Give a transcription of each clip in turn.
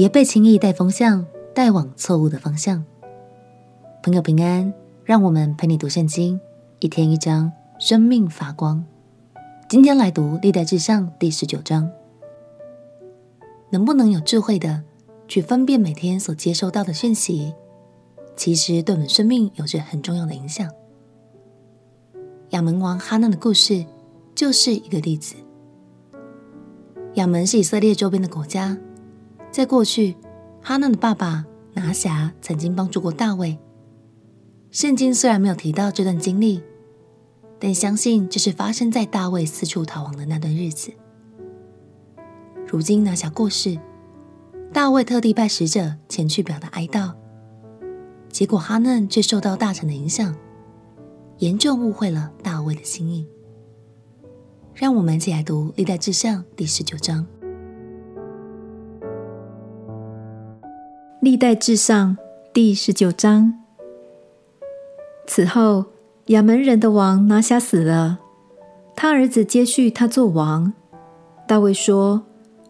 别被轻易带风向带往错误的方向。朋友平安，让我们陪你读圣经，一天一章，生命发光。今天来读历代志上第十九章。能不能有智慧的去分辨每天所接收到的讯息，其实对我们生命有着很重要的影响。亚门王哈嫩的故事就是一个例子。亚门是以色列周边的国家，在过去，哈嫩的爸爸拿辖曾经帮助过大卫。圣经虽然没有提到这段经历，但相信这是发生在大卫四处逃亡的那段日子。如今拿辖过世，大卫特地派使者前去表达哀悼，结果哈嫩却受到大臣的影响。严重误会了大卫的心意。让我们一起来读《历代志上》第十九章。《历代志上》第十九章。此后，亚门人的王拿辖死了，他儿子接续他做王。大卫说：“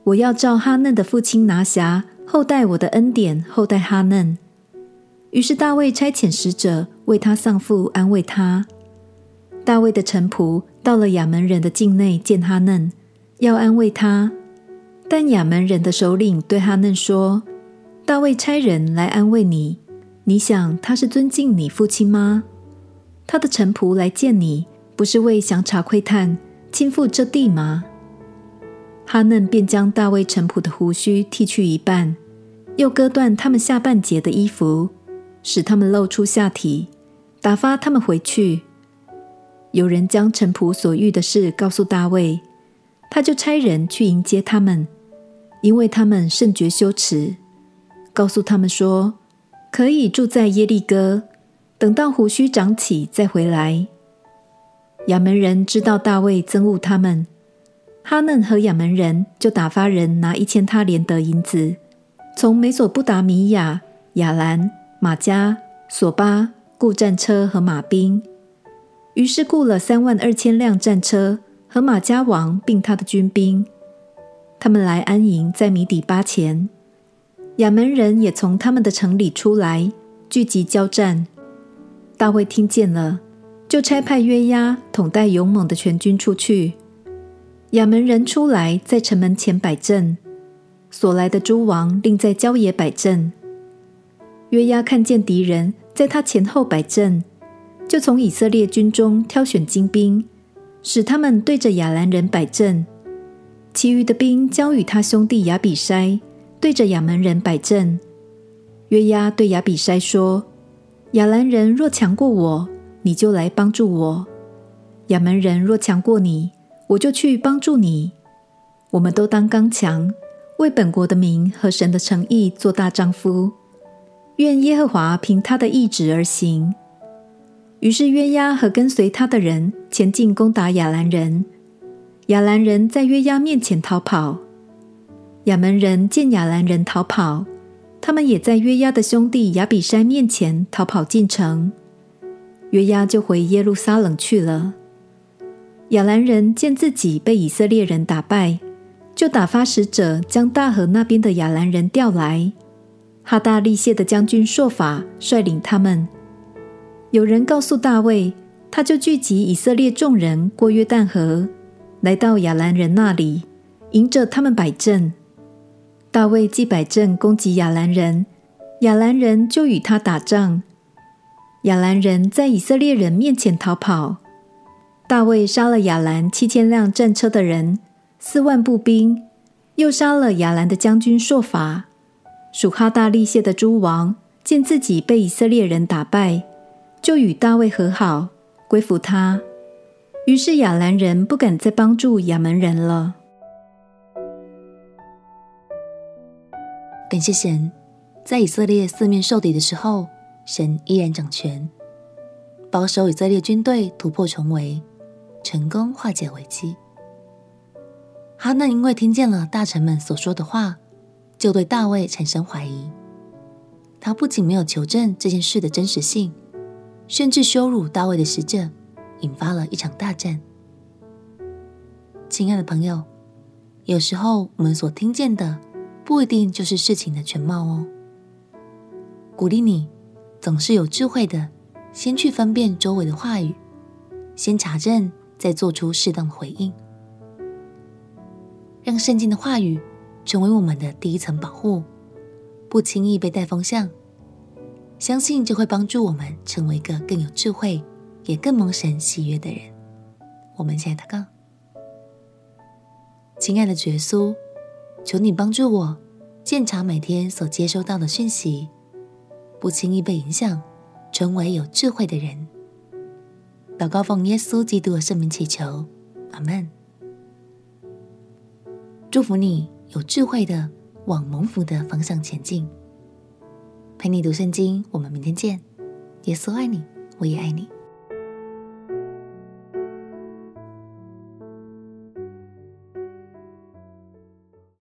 我要照哈嫩的父亲拿辖厚待我的恩典，厚待哈嫩。”于是大卫差遣使者为他丧父，安慰他。大卫的臣仆到了亚门人的境内见哈嫩，要安慰他。但亚门人的首领对哈嫩说：“大卫差人来安慰你，你想他是尊敬你父亲吗？他的臣仆来见你，不是为详查窥探，亲赴这地吗？”哈嫩便将大卫臣仆的胡须剃去一半，又割断他们下半截的衣服。使他们露出下体，打发他们回去。有人将臣仆所遇的事告诉大卫，他就差人去迎接他们，因为他们甚觉羞耻。告诉他们说，可以住在耶利哥，等到胡须长起再回来。亚门人知道大卫憎恶他们，哈嫩和亚门人就打发人拿一千他连得银子，从美索不达米亚、亚兰。马加、索巴雇战车和马兵，于是雇了三万二千辆战车和玛迦王并他的军兵。他们来安营在米底巴前，亚门人也从他们的城里出来，聚集交战。大卫听见了，就差派约押统带勇猛的全军出去。亚门人出来，在城门前摆阵，所来的诸王另在郊野摆阵。约押看见敌人在他前后摆阵，就从以色列军中挑选精兵，使他们对着亚兰人摆阵；其余的兵交与他兄弟亚比筛，对着亚门人摆阵。约押对亚比筛说：“亚兰人若强过我，你就来帮助我；亚门人若强过你，我就去帮助你。我们都当刚强，为本国的名和神的诚意做大丈夫。”愿耶和华凭他的意志而行。于是约押和跟随他的人前进攻打亚兰人，亚兰人在约押面前逃跑。亚门人见亚兰人逃跑，他们也在约押的兄弟亚比筛面前逃跑进城。约押就回耶路撒冷去了。亚兰人见自己被以色列人打败，就打发使者将大河那边的亚兰人调来。哈大利谢的将军朔法率领他们。有人告诉大卫，他就聚集以色列众人过约旦河，来到亚兰人那里，迎着他们摆阵。大卫既摆阵攻击亚兰人，亚兰人就与他打仗。亚兰人在以色列人面前逃跑。大卫杀了亚兰七千辆战车的人，四万步兵，又杀了亚兰的将军朔法。属哈大利谢的诸王见自己被以色列人打败，就与大卫和好，归服他。于是亚兰人不敢再帮助亚门人了。感谢神，在以色列四面受敌的时候，神依然掌权，保守以色列军队突破重围，成功化解危机。哈嫩因为听见了大臣们所说的话。就对大卫产生怀疑，他不仅没有求证这件事的真实性，甚至羞辱大卫的使者，引发了一场大战。亲爱的朋友，有时候我们所听见的，不一定就是事情的全貌哦。鼓励你总是有智慧的，先去分辨周围的话语，先查证，再做出适当的回应，让圣经的话语成为我们的第一层保护，不轻易被带风向。相信就会帮助我们成为一个更有智慧，也更蒙神喜悦的人。我们现在祷告，亲爱的主耶稣，求你帮助我鉴察每天所接收到的讯息，不轻易被影响，成为有智慧的人。祷告奉耶稣基督的圣名祈求，阿门。祝福你有智慧的往蒙福的方向前进。陪你读圣经，我们明天见。耶稣爱你，我也爱你。